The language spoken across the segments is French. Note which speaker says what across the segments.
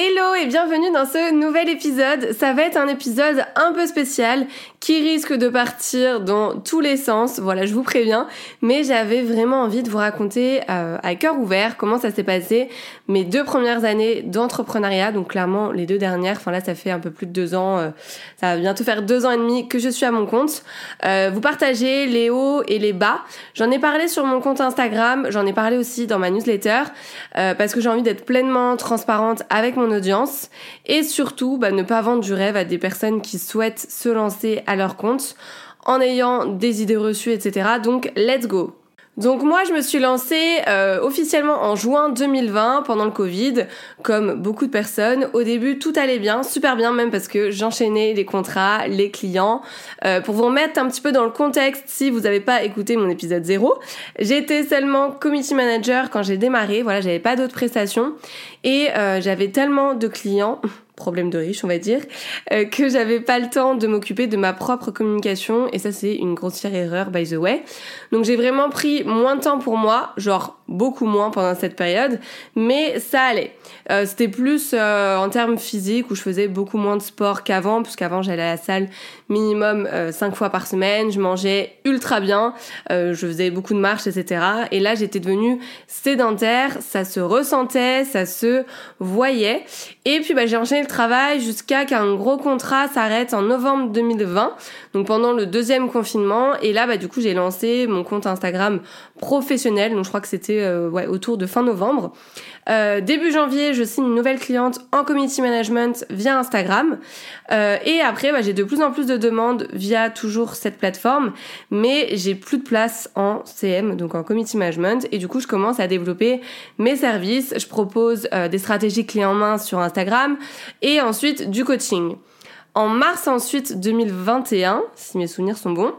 Speaker 1: Hello et bienvenue dans ce nouvel épisode. Ça va être un épisode un peu spécial qui risque de partir dans tous les sens. Voilà, je vous préviens. Mais j'avais vraiment envie de vous raconter euh, à cœur ouvert comment ça s'est passé mes deux premières années d'entrepreneuriat. Donc clairement les deux dernières. Enfin là, ça fait un peu plus de deux ans. Euh, ça va bientôt faire deux ans et demi que je suis à mon compte. Euh, vous partagez les hauts et les bas. J'en ai parlé sur mon compte Instagram. J'en ai parlé aussi dans ma newsletter parce que j'ai envie d'être pleinement transparente avec mon audience et surtout bah, ne pas vendre du rêve à des personnes qui souhaitent se lancer à leur compte en ayant des idées reçues, etc. Donc let's go donc moi, je me suis lancée euh, officiellement en juin 2020 pendant le Covid, comme beaucoup de personnes. Au début, tout allait bien, super bien même parce que j'enchaînais les contrats, les clients. Euh, pour vous remettre un petit peu dans le contexte, si vous n'avez pas écouté mon épisode 0, j'étais seulement committee manager quand j'ai démarré. Voilà, j'avais pas d'autres prestations et euh, j'avais tellement de clients problème de riche, on va dire, euh, que j'avais pas le temps de m'occuper de ma propre communication et ça c'est une grossière erreur by the way. Donc j'ai vraiment pris moins de temps pour moi, genre beaucoup moins pendant cette période, mais ça allait. Euh, c'était plus euh, en termes physiques où je faisais beaucoup moins de sport qu'avant, puisqu'avant j'allais à la salle minimum 5 fois par semaine, je mangeais ultra bien, je faisais beaucoup de marches, etc. Et là j'étais devenue sédentaire, ça se ressentait, ça se voyait. Et puis bah, j'ai enchaîné travail jusqu'à qu'un gros contrat s'arrête en novembre 2020, donc pendant le deuxième confinement. Et là, bah, du coup, j'ai lancé mon compte Instagram professionnel, donc je crois que c'était euh, ouais, autour de fin novembre. Euh, début janvier, je signe une nouvelle cliente en community management via Instagram. Euh, et après, bah, j'ai de plus en plus de demandes via toujours cette plateforme, mais j'ai plus de place en CM, donc en community management. Et du coup, je commence à développer mes services. Je propose euh, des stratégies clés en main sur Instagram et ensuite du coaching. En mars ensuite 2021, si mes souvenirs sont bons,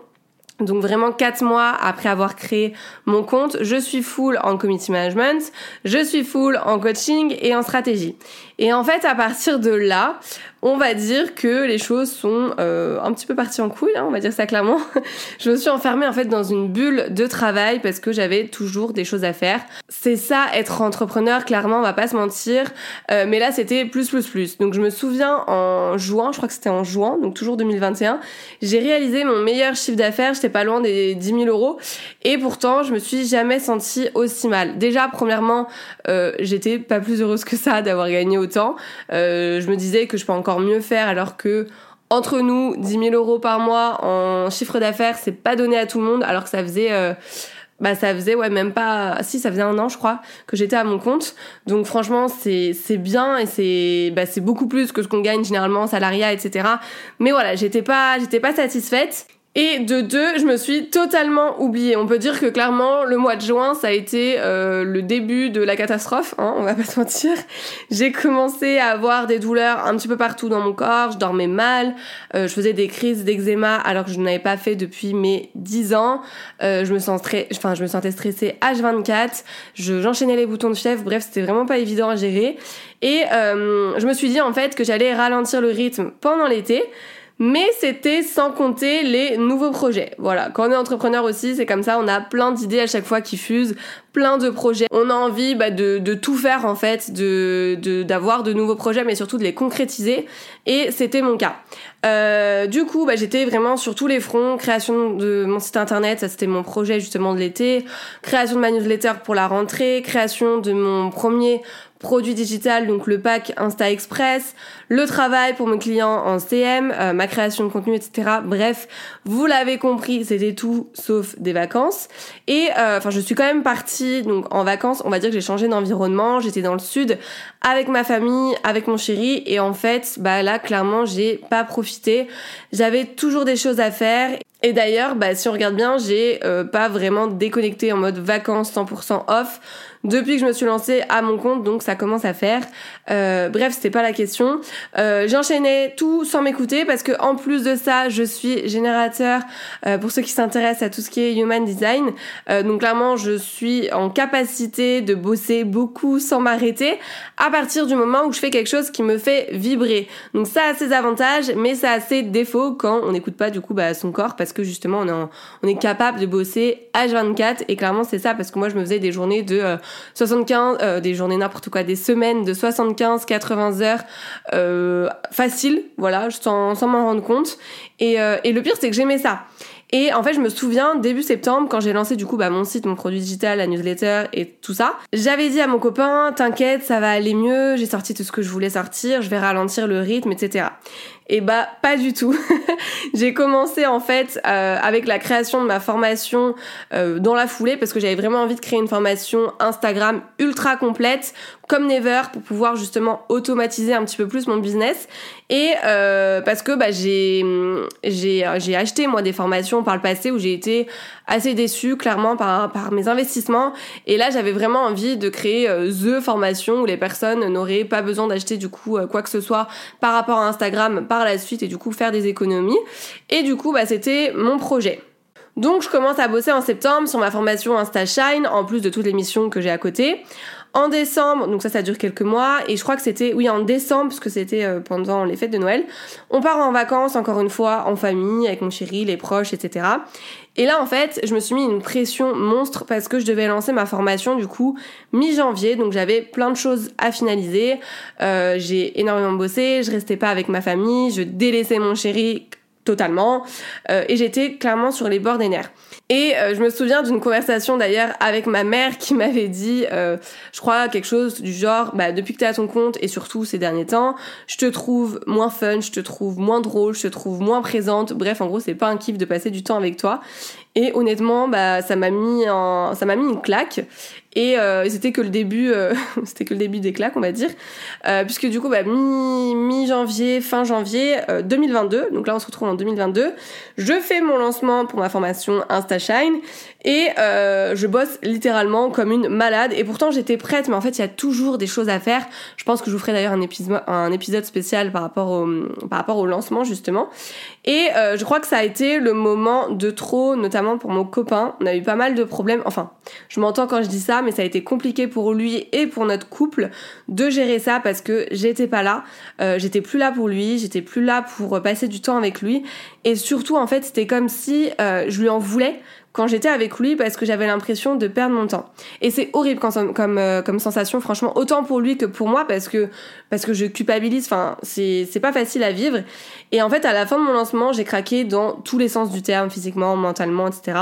Speaker 1: donc vraiment quatre mois après avoir créé mon compte, je suis full en community management, je suis full en coaching et en stratégie. Et en fait, à partir de là, on va dire que les choses sont euh, un petit peu parties en couille, hein, on va dire ça clairement. je me suis enfermée en fait dans une bulle de travail parce que j'avais toujours des choses à faire. C'est ça être entrepreneur, clairement, on va pas se mentir. Euh, mais là, c'était plus plus plus. Donc je me souviens en juin, je crois que c'était en juin, donc toujours 2021, j'ai réalisé mon meilleur chiffre d'affaires. J'étais pas loin des 10 000 euros et pourtant je me suis jamais sentie aussi mal. Déjà, premièrement, euh, j'étais pas plus heureuse que ça d'avoir gagné autant. Je me disais que je peux encore mieux faire alors que entre nous, 10 000 euros par mois en chiffre d'affaires, c'est pas donné à tout le monde alors que ça faisait... Euh, bah ça faisait ouais même pas si ça faisait un an je crois que j'étais à mon compte. Donc franchement c'est c'est bien et c'est bah c'est beaucoup plus que ce qu'on gagne généralement en salariat etc mais voilà j'étais pas j'étais pas satisfaite et de deux, je me suis totalement oubliée. On peut dire que clairement, le mois de juin, ça a été euh, le début de la catastrophe, hein, on va pas se mentir. J'ai commencé à avoir des douleurs un petit peu partout dans mon corps, je dormais mal, euh, je faisais des crises d'eczéma alors que je n'avais pas fait depuis mes 10 ans. Euh, je me sentais, enfin, je me sentais stressée H24, j'enchaînais les boutons de fièvre, bref, c'était vraiment pas évident à gérer. Et je me suis dit en fait que j'allais ralentir le rythme pendant l'été. Mais c'était sans compter les nouveaux projets. Voilà, quand on est entrepreneur aussi, c'est comme ça, on a plein d'idées à chaque fois qui fusent, plein de projets. On a envie bah, de, tout faire en fait, de d'avoir de, nouveaux projets, mais surtout de les concrétiser. Et c'était mon cas. Euh, du coup, bah, j'étais vraiment sur tous les fronts. Création de mon site internet, ça c'était mon projet justement de l'été. Création de ma newsletter pour la rentrée. Création de mon premier produit digital, donc le pack Insta Express, le travail pour mes clients en CM, euh, ma création de contenu, etc. Bref, vous l'avez compris, c'était tout sauf des vacances. Et euh, enfin, je suis quand même partie donc en vacances. On va dire que j'ai changé d'environnement. J'étais dans le sud avec ma famille, avec mon chéri, et en fait, bah là, clairement, j'ai pas profité. J'avais toujours des choses à faire. Et d'ailleurs, bah, si on regarde bien, j'ai euh, pas vraiment déconnecté en mode vacances 100% off depuis que je me suis lancée à mon compte, donc ça commence à faire. Euh, bref, c'était pas la question. Euh, J'enchaînais tout sans m'écouter parce que en plus de ça, je suis générateur euh, pour ceux qui s'intéressent à tout ce qui est human design. Euh, donc clairement, je suis en capacité de bosser beaucoup sans m'arrêter à partir du moment où je fais quelque chose qui me fait vibrer. Donc ça a ses avantages, mais ça a ses défauts quand on n'écoute pas du coup bah, son corps parce que justement on est, on est capable de bosser H24 et clairement c'est ça parce que moi je me faisais des journées de 75, euh, des journées n'importe quoi, des semaines de 75, 80 heures euh, facile, voilà, sans, sans m'en rendre compte. Et, euh, et le pire, c'est que j'aimais ça. Et en fait, je me souviens, début septembre, quand j'ai lancé du coup bah, mon site, mon produit digital, la newsletter et tout ça, j'avais dit à mon copain, t'inquiète, ça va aller mieux, j'ai sorti tout ce que je voulais sortir, je vais ralentir le rythme, etc. Et bah pas du tout. j'ai commencé en fait euh, avec la création de ma formation euh, dans la foulée parce que j'avais vraiment envie de créer une formation Instagram ultra complète comme Never pour pouvoir justement automatiser un petit peu plus mon business et euh, parce que bah, j'ai j'ai j'ai acheté moi des formations par le passé où j'ai été assez déçue clairement par par mes investissements et là j'avais vraiment envie de créer euh, the formation où les personnes n'auraient pas besoin d'acheter du coup euh, quoi que ce soit par rapport à Instagram par la suite et du coup faire des économies et du coup bah c'était mon projet. Donc je commence à bosser en septembre sur ma formation InstaShine en plus de toutes les missions que j'ai à côté. En décembre, donc ça, ça dure quelques mois, et je crois que c'était, oui, en décembre, parce que c'était euh, pendant les fêtes de Noël, on part en vacances, encore une fois, en famille, avec mon chéri, les proches, etc. Et là, en fait, je me suis mis une pression monstre parce que je devais lancer ma formation, du coup, mi-janvier, donc j'avais plein de choses à finaliser. Euh, j'ai énormément bossé, je restais pas avec ma famille, je délaissais mon chéri totalement, euh, et j'étais clairement sur les bords des nerfs. Et euh, je me souviens d'une conversation d'ailleurs avec ma mère qui m'avait dit, euh, je crois quelque chose du genre, bah depuis que t'es à ton compte et surtout ces derniers temps, je te trouve moins fun, je te trouve moins drôle, je te trouve moins présente. Bref, en gros, c'est pas un kiff de passer du temps avec toi. Et honnêtement, bah ça m'a mis en, ça m'a mis une claque. Et euh, c'était que le début, euh, c'était que le début des claques, on va dire, euh, puisque du coup, bah, mi mi janvier, fin janvier 2022. Donc là, on se retrouve en 2022. Je fais mon lancement pour ma formation InstaShine et je bosse littéralement comme une malade. Et pourtant, j'étais prête, mais en fait, il y a toujours des choses à faire. Je pense que je vous ferai d'ailleurs un épisode, un épisode spécial par rapport au par rapport au lancement justement. Et je crois que ça a été le moment de trop, notamment pour mon copain. On a eu pas mal de problèmes. Enfin, je m'entends quand je dis ça mais ça a été compliqué pour lui et pour notre couple de gérer ça parce que j'étais pas là, euh, j'étais plus là pour lui, j'étais plus là pour passer du temps avec lui, et surtout en fait c'était comme si euh, je lui en voulais quand j'étais avec lui parce que j'avais l'impression de perdre mon temps. Et c'est horrible comme, comme, euh, comme sensation, franchement, autant pour lui que pour moi parce que, parce que je culpabilise, enfin, c'est, pas facile à vivre. Et en fait, à la fin de mon lancement, j'ai craqué dans tous les sens du terme, physiquement, mentalement, etc.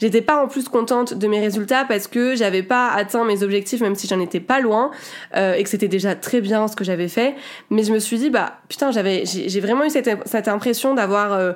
Speaker 1: J'étais pas en plus contente de mes résultats parce que j'avais pas atteint mes objectifs, même si j'en étais pas loin, euh, et que c'était déjà très bien ce que j'avais fait. Mais je me suis dit, bah, putain, j'avais, j'ai, vraiment eu cette, cette impression d'avoir, euh,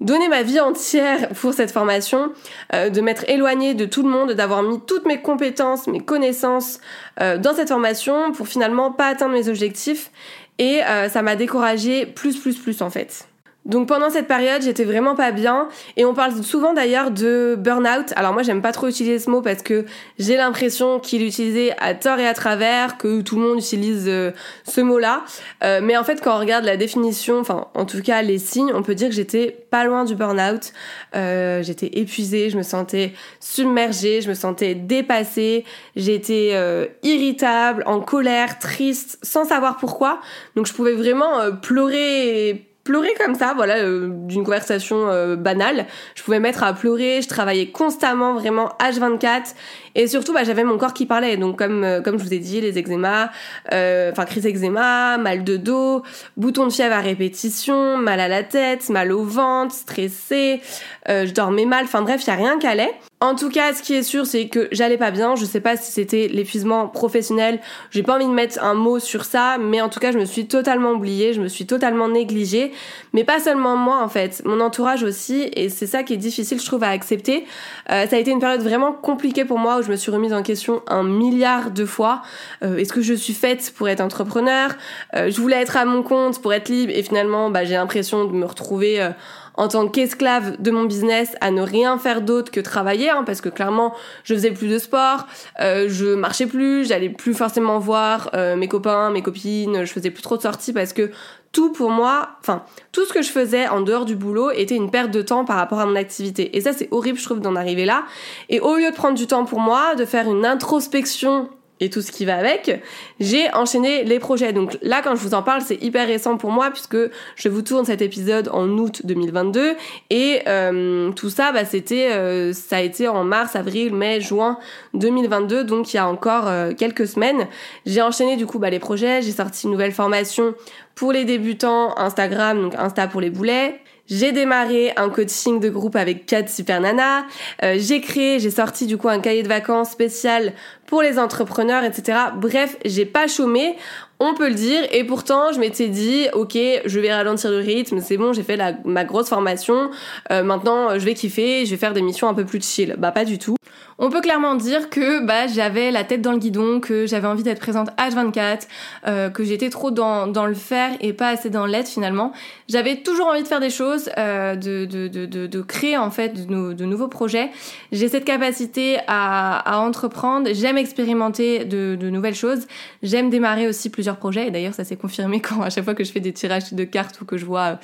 Speaker 1: donner ma vie entière pour cette formation, euh, de m'être éloignée de tout le monde, d'avoir mis toutes mes compétences, mes connaissances euh, dans cette formation pour finalement pas atteindre mes objectifs. Et euh, ça m'a découragée plus, plus, plus en fait. Donc pendant cette période, j'étais vraiment pas bien et on parle souvent d'ailleurs de burn-out. Alors moi, j'aime pas trop utiliser ce mot parce que j'ai l'impression qu'il est utilisé à tort et à travers, que tout le monde utilise euh, ce mot-là. Euh, mais en fait, quand on regarde la définition, enfin en tout cas les signes, on peut dire que j'étais pas loin du burn-out. Euh, j'étais épuisée, je me sentais submergée, je me sentais dépassée, j'étais irritable, en colère, triste, sans savoir pourquoi. Donc je pouvais vraiment pleurer pleurer comme ça, voilà, euh, d'une conversation euh, banale. Je pouvais mettre à pleurer, je travaillais constamment, vraiment H24. Et surtout, bah, j'avais mon corps qui parlait. Donc, comme, euh, comme je vous ai dit, les eczémas, enfin, crise eczéma, mal de dos, boutons de fièvre à répétition, mal à la tête, mal au ventre, stressé, je dormais mal. Enfin, bref, il y a rien qui allait. En tout cas, ce qui est sûr, c'est que j'allais pas bien. Je sais pas si c'était l'épuisement professionnel. J'ai pas envie de mettre un mot sur ça, mais en tout cas, je me suis totalement oubliée, je me suis totalement négligée. Mais pas seulement moi, en fait, mon entourage aussi. Et c'est ça qui est difficile, je trouve, à accepter. Euh, ça a été une période vraiment compliquée pour moi où je me suis remise en question un milliard de fois. Euh, est-ce que je suis faite pour être entrepreneur? Euh, Je voulais être à mon compte pour être libre, et finalement, bah, j'ai l'impression de me retrouver en tant qu'esclave de mon business à ne rien faire d'autre que travailler, hein, parce que clairement je faisais plus de sport, euh, je marchais plus, j'allais plus forcément voir euh, mes copains, mes copines, je faisais plus trop de sorties parce que tout pour moi, enfin, tout ce que je faisais en dehors du boulot était une perte de temps par rapport à mon activité. Et ça, c'est horrible, je trouve, d'en arriver là. Et au lieu de prendre du temps pour moi, de faire une introspection et tout ce qui va avec, j'ai enchaîné les projets. Donc là, quand je vous en parle, c'est hyper récent pour moi puisque je vous tourne cet épisode en août 2022 et euh, tout ça, bah, c'était, euh, ça a été en mars, avril, mai, juin 2022, donc il y a encore euh, quelques semaines. J'ai enchaîné du coup bah, les projets, j'ai sorti une nouvelle formation pour les débutants Instagram, donc Insta pour les boulets. J'ai démarré un coaching de groupe avec 4 super nanas. j'ai créé, j'ai sorti du coup un cahier de vacances spécial pour les entrepreneurs, etc. Bref, j'ai pas chômé, on peut le dire. Et pourtant, je m'étais dit, ok, je vais ralentir le rythme, c'est bon, j'ai fait ma grosse formation. Euh, maintenant, je vais kiffer, je vais faire des missions un peu plus chill. Bah pas du tout. On peut clairement dire que bah j'avais la tête dans le guidon, que j'avais envie d'être présente H24, euh, que j'étais trop dans, dans le faire et pas assez dans l'être finalement. J'avais toujours envie de faire des choses, euh, de, de, de, de, créer en fait de, nouveaux projets. J'ai cette capacité à, à entreprendre. J'aime expérimenter de, nouvelles choses. J'aime démarrer aussi plusieurs projets. Et d'ailleurs, ça s'est confirmé quand à chaque fois que je fais des tirages de cartes ou que je vois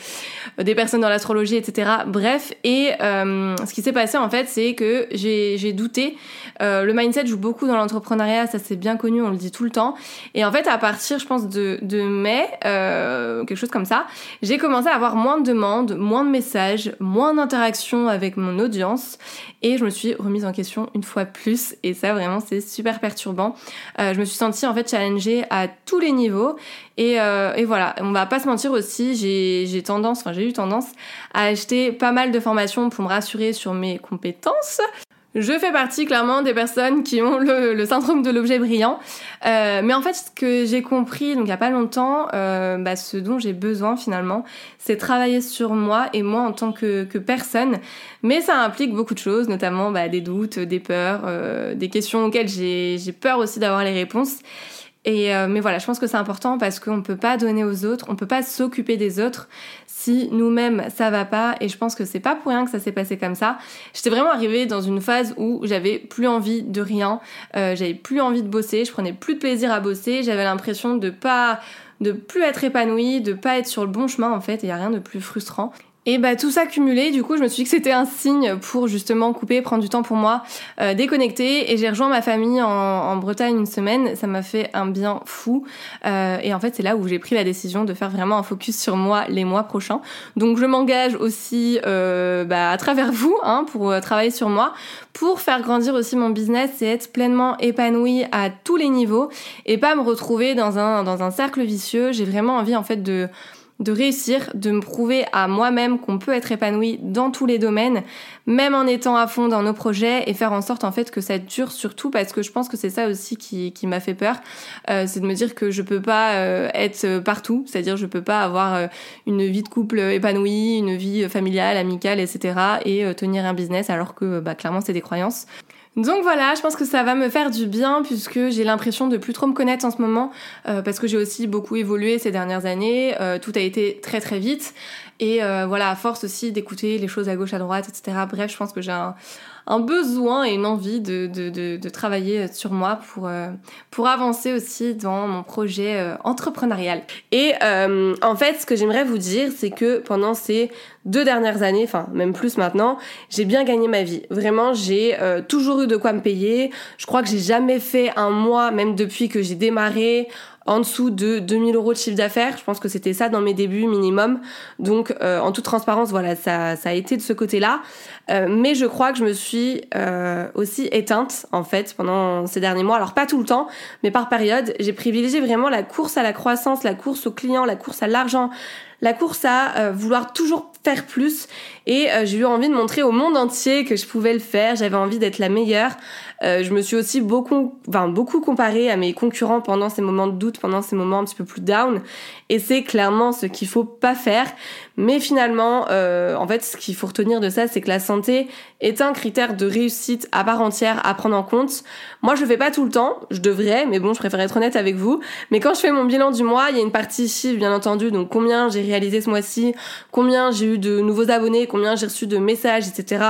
Speaker 1: euh, des personnes dans l'astrologie, etc. Bref. Et ce qui s'est passé en fait, c'est que j'ai douté. Euh, le mindset joue beaucoup dans l'entrepreneuriat, ça c'est bien connu, on le dit tout le temps. Et en fait, à partir, je pense, de, mai, quelque chose comme ça, j'ai commencé à avoir moins de demandes, moins de messages, moins d'interactions avec mon audience. Et je me suis remise en question une fois plus. Et ça, vraiment, c'est super perturbant. Euh, je me suis sentie en fait challengée à tous les niveaux. Et, euh, et voilà, on va pas se mentir aussi, j'ai tendance, enfin j'ai eu tendance à acheter pas mal de formations pour me rassurer sur mes compétences. Je fais partie clairement des personnes qui ont le, syndrome de l'objet brillant. Euh, mais en fait, ce que j'ai compris, donc il y a pas longtemps, euh, bah, ce dont j'ai besoin finalement, c'est travailler sur moi et moi en tant que, que personne. Mais ça implique beaucoup de choses, notamment bah, des doutes, des peurs, euh, des questions auxquelles j'ai peur aussi d'avoir les réponses. Et euh, mais voilà, je pense que c'est important parce qu'on peut pas donner aux autres, on peut pas s'occuper des autres si nous-mêmes ça va pas. Et je pense que c'est pas pour rien que ça s'est passé comme ça. J'étais vraiment arrivée dans une phase où j'avais plus envie de rien, euh, j'avais plus envie de bosser, je prenais plus de plaisir à bosser, j'avais l'impression de pas de plus être épanouie, de pas être sur le bon chemin en fait. Il y a rien de plus frustrant. Et bah tout ça cumulé, du coup, je me suis dit que c'était un signe pour justement couper, prendre du temps pour moi, euh, déconnecter. Et j'ai rejoint ma famille en, Bretagne une semaine. Ça m'a fait un bien fou. Euh, et en fait, c'est là où j'ai pris la décision de faire vraiment un focus sur moi les mois prochains. Donc, je m'engage aussi euh, bah, à travers vous hein, pour euh, travailler sur moi, pour faire grandir aussi mon business et être pleinement épanouie à tous les niveaux et pas me retrouver dans un dans un cercle vicieux. J'ai vraiment envie en fait de de réussir, de me prouver à moi-même qu'on peut être épanoui dans tous les domaines, même en étant à fond dans nos projets et faire en sorte en fait que ça dure surtout parce que je pense que c'est ça aussi qui, qui m'a fait peur, euh, c'est de me dire que je peux pas euh, être partout, c'est-à-dire je peux pas avoir euh, une vie de couple épanouie, une vie familiale, amicale, etc. et tenir un business alors que bah, clairement c'est des croyances. Donc voilà, je pense que ça va me faire du bien puisque j'ai l'impression de plus trop me connaître en ce moment euh, parce que j'ai aussi beaucoup évolué ces dernières années. Euh, tout a été très très vite et euh, voilà, à force aussi d'écouter les choses à gauche à droite, etc. Bref, je pense que j'ai un, besoin et une envie de, travailler sur moi pour, euh, pour avancer aussi dans mon projet euh, entrepreneurial. Et euh, en fait, ce que j'aimerais vous dire, c'est que pendant ces deux dernières années, enfin même plus maintenant, j'ai bien gagné ma vie. Vraiment, j'ai toujours eu de quoi me payer. Je crois que j'ai jamais fait un mois, même depuis que j'ai démarré, en dessous de 2000 euros de chiffre d'affaires. Je pense que c'était ça dans mes débuts minimum. Donc euh, en toute transparence, voilà, ça, ça a été de ce côté-là. Euh, mais je crois que je me suis euh, aussi éteinte en fait pendant ces derniers mois. Alors pas tout le temps, mais par période. J'ai privilégié vraiment la course à la croissance, la course aux clients, la course à l'argent, la course à vouloir toujours faire plus et j'ai eu envie de montrer au monde entier que je pouvais le faire, j'avais envie d'être la meilleure. Euh, je me suis aussi beaucoup, enfin, beaucoup comparée à mes concurrents pendant ces moments de doute, pendant ces moments un petit peu plus down. Et c'est clairement ce qu'il faut pas faire. Mais finalement, euh, en fait, ce qu'il faut retenir de ça, c'est que la santé est un critère de réussite à part entière à prendre en compte. Moi, je le fais pas tout le temps, je devrais, mais bon, je préfère être honnête avec vous. Mais quand je fais mon bilan du mois, il y a une partie chiffre, bien entendu, donc combien j'ai réalisé ce mois-ci, combien j'ai eu de nouveaux abonnés, combien j'ai reçu de messages, etc.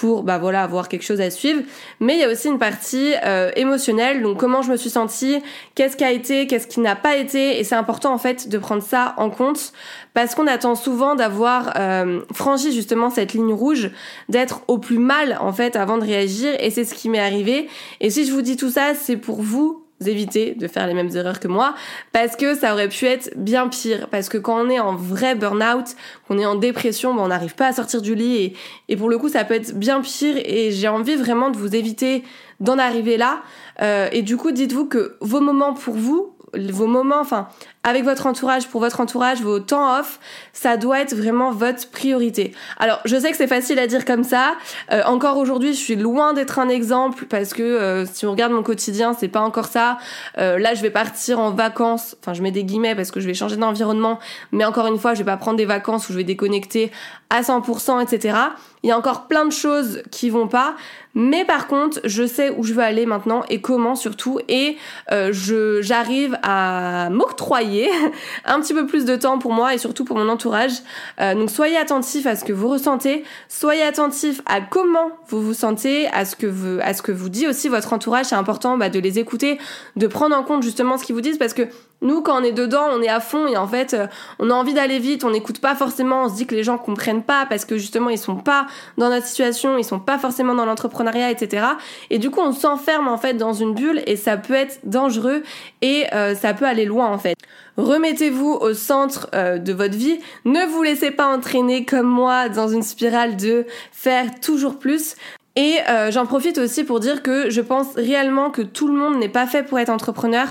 Speaker 1: pour, bah voilà, avoir quelque chose à suivre. Mais il y a aussi une partie euh, émotionnelle, donc comment je me suis sentie, qu'est-ce qui a été, qu'est-ce qui n'a pas été, et c'est important en fait de prendre ça en compte parce qu'on attend souvent d'avoir euh, franchi justement cette ligne rouge, d'être au plus mal en fait avant de réagir, et c'est ce qui m'est arrivé. Et si je vous dis tout ça, c'est pour vous éviter de faire les mêmes erreurs que moi parce que ça aurait pu être bien pire. Parce que quand on est en vrai burn-out qu'on est en dépression ben on n'arrive pas à sortir du lit et, et pour le coup ça peut être bien pire et j'ai envie vraiment de vous éviter d'en arriver là. Euh, et du coup dites-vous que vos moments pour vous vos moments, enfin, avec votre entourage, pour votre entourage, vos temps off, ça doit être vraiment votre priorité. Alors, je sais que c'est facile à dire comme ça. Euh, encore aujourd'hui, je suis loin d'être un exemple parce que euh, si on regarde mon quotidien, c'est pas encore ça. Euh, là, je vais partir en vacances. Enfin, je mets des guillemets parce que je vais changer d'environnement. Mais encore une fois, je vais pas prendre des vacances où je vais déconnecter à 100%, etc. Il y a encore plein de choses qui vont pas. Mais par contre, je sais où je veux aller maintenant et comment surtout. Et je j'arrive à m'octroyer un petit peu plus de temps pour moi et surtout pour mon entourage. Euh, donc soyez attentifs à ce que vous ressentez, soyez attentifs à comment vous vous sentez, à ce que vous, à ce que vous dit aussi votre entourage. C'est important bah, de les écouter, de prendre en compte justement ce qu'ils vous disent parce que nous, quand on est dedans, on est à fond et en fait, euh, on a envie d'aller vite, on n'écoute pas forcément, on se dit que les gens comprennent pas parce que justement, ils sont pas dans notre situation, ils sont pas forcément dans l'entrepreneuriat, etc. Et du coup, on s'enferme en fait dans une bulle et ça peut être dangereux et euh, ça peut aller loin en fait. Remettez-vous au centre euh, de votre vie, ne vous laissez pas entraîner comme moi dans une spirale de faire toujours plus. Et euh, j'en profite aussi pour dire que je pense réellement que tout le monde n'est pas fait pour être entrepreneur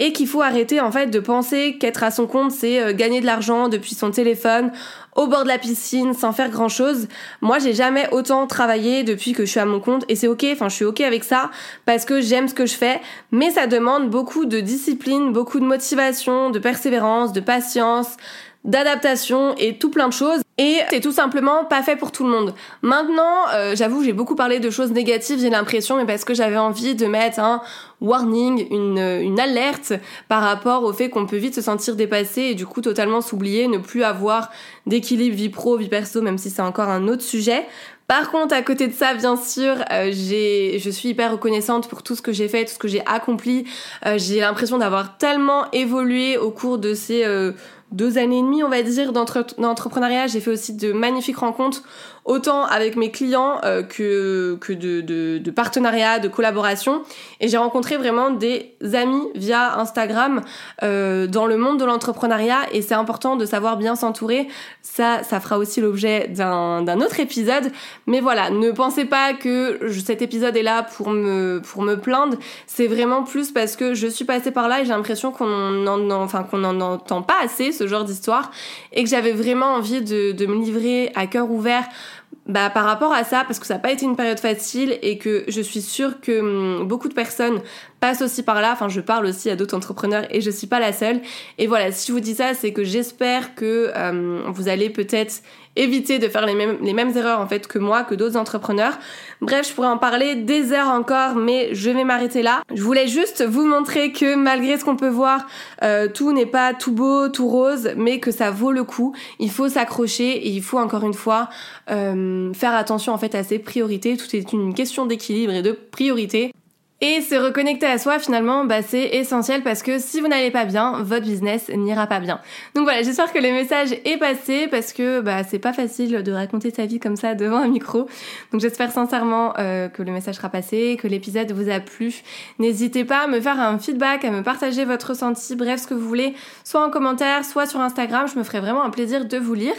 Speaker 1: et qu'il faut arrêter en fait de penser qu'être à son compte c'est euh, gagner de l'argent depuis son téléphone au bord de la piscine sans faire grand chose. Moi j'ai jamais autant travaillé depuis que je suis à mon compte et c'est ok, enfin je suis ok avec ça parce que j'aime ce que je fais mais ça demande beaucoup de discipline, beaucoup de motivation, de persévérance, de patience, d'adaptation et tout plein de choses. Et c'est tout simplement pas fait pour tout le monde. Maintenant, euh, j'avoue, j'ai beaucoup parlé de choses négatives, j'ai l'impression, mais parce que j'avais envie de mettre un warning, une, une alerte par rapport au fait qu'on peut vite se sentir dépassé et du coup totalement s'oublier, ne plus avoir d'équilibre vie pro, vie perso, même si c'est encore un autre sujet. Par contre, à côté de ça, bien sûr, euh, j'ai, je suis hyper reconnaissante pour tout ce que j'ai fait, tout ce que j'ai accompli. Euh, j'ai l'impression d'avoir tellement évolué au cours de ces euh, deux années et demie, on va dire, d'entrepreneuriat. Aussi de magnifiques rencontres autant avec mes clients euh, que, que de, de, de partenariats, de collaboration. Et j'ai rencontré vraiment des amis via Instagram euh, dans le monde de l'entrepreneuriat et c'est important de savoir bien s'entourer. Ça, ça fera aussi l'objet d'un autre épisode. Mais voilà, ne pensez pas que cet épisode est là pour me, pour me plaindre. C'est vraiment plus parce que je suis passée par là et j'ai l'impression qu'on en, enfin, qu'on en entend pas assez ce genre d'histoire et que j'avais vraiment envie de, de me livrer à cœur ouvert bah, par rapport à ça, parce que ça n'a pas été une période facile et que je suis sûre que hum, beaucoup de personnes passent aussi par là. Enfin, je parle aussi à d'autres entrepreneurs et je suis pas la seule. Et voilà, si je vous dis ça, c'est que j'espère que hum, vous allez peut-être éviter de faire les mêmes, les mêmes erreurs en fait que moi, que d'autres entrepreneurs. Bref, je pourrais en parler des heures encore, mais je vais m'arrêter là. Je voulais juste vous montrer que malgré ce qu'on peut voir, euh, tout n'est pas tout beau, tout rose, mais que ça vaut le coup. Il faut s'accrocher et il faut encore une fois euh, faire attention en fait à ses priorités. Tout est une question d'équilibre et de priorité. Et se reconnecter à soi, finalement, bah, c'est essentiel parce que si vous n'allez pas bien, votre business n'ira pas bien. Donc voilà, j'espère que le message est passé parce que bah, c'est pas facile de raconter sa vie comme ça devant un micro. Donc j'espère sincèrement euh, que le message sera passé, que l'épisode vous a plu. N'hésitez pas à me faire un feedback, à me partager votre ressenti, bref, ce que vous voulez, soit en commentaire, soit sur Instagram. Je me ferai vraiment un plaisir de vous lire.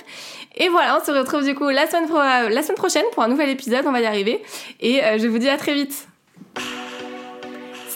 Speaker 1: Et voilà, on se retrouve du coup la semaine, prochaine pour un nouvel épisode, on va y arriver. Et euh, je vous dis à très vite.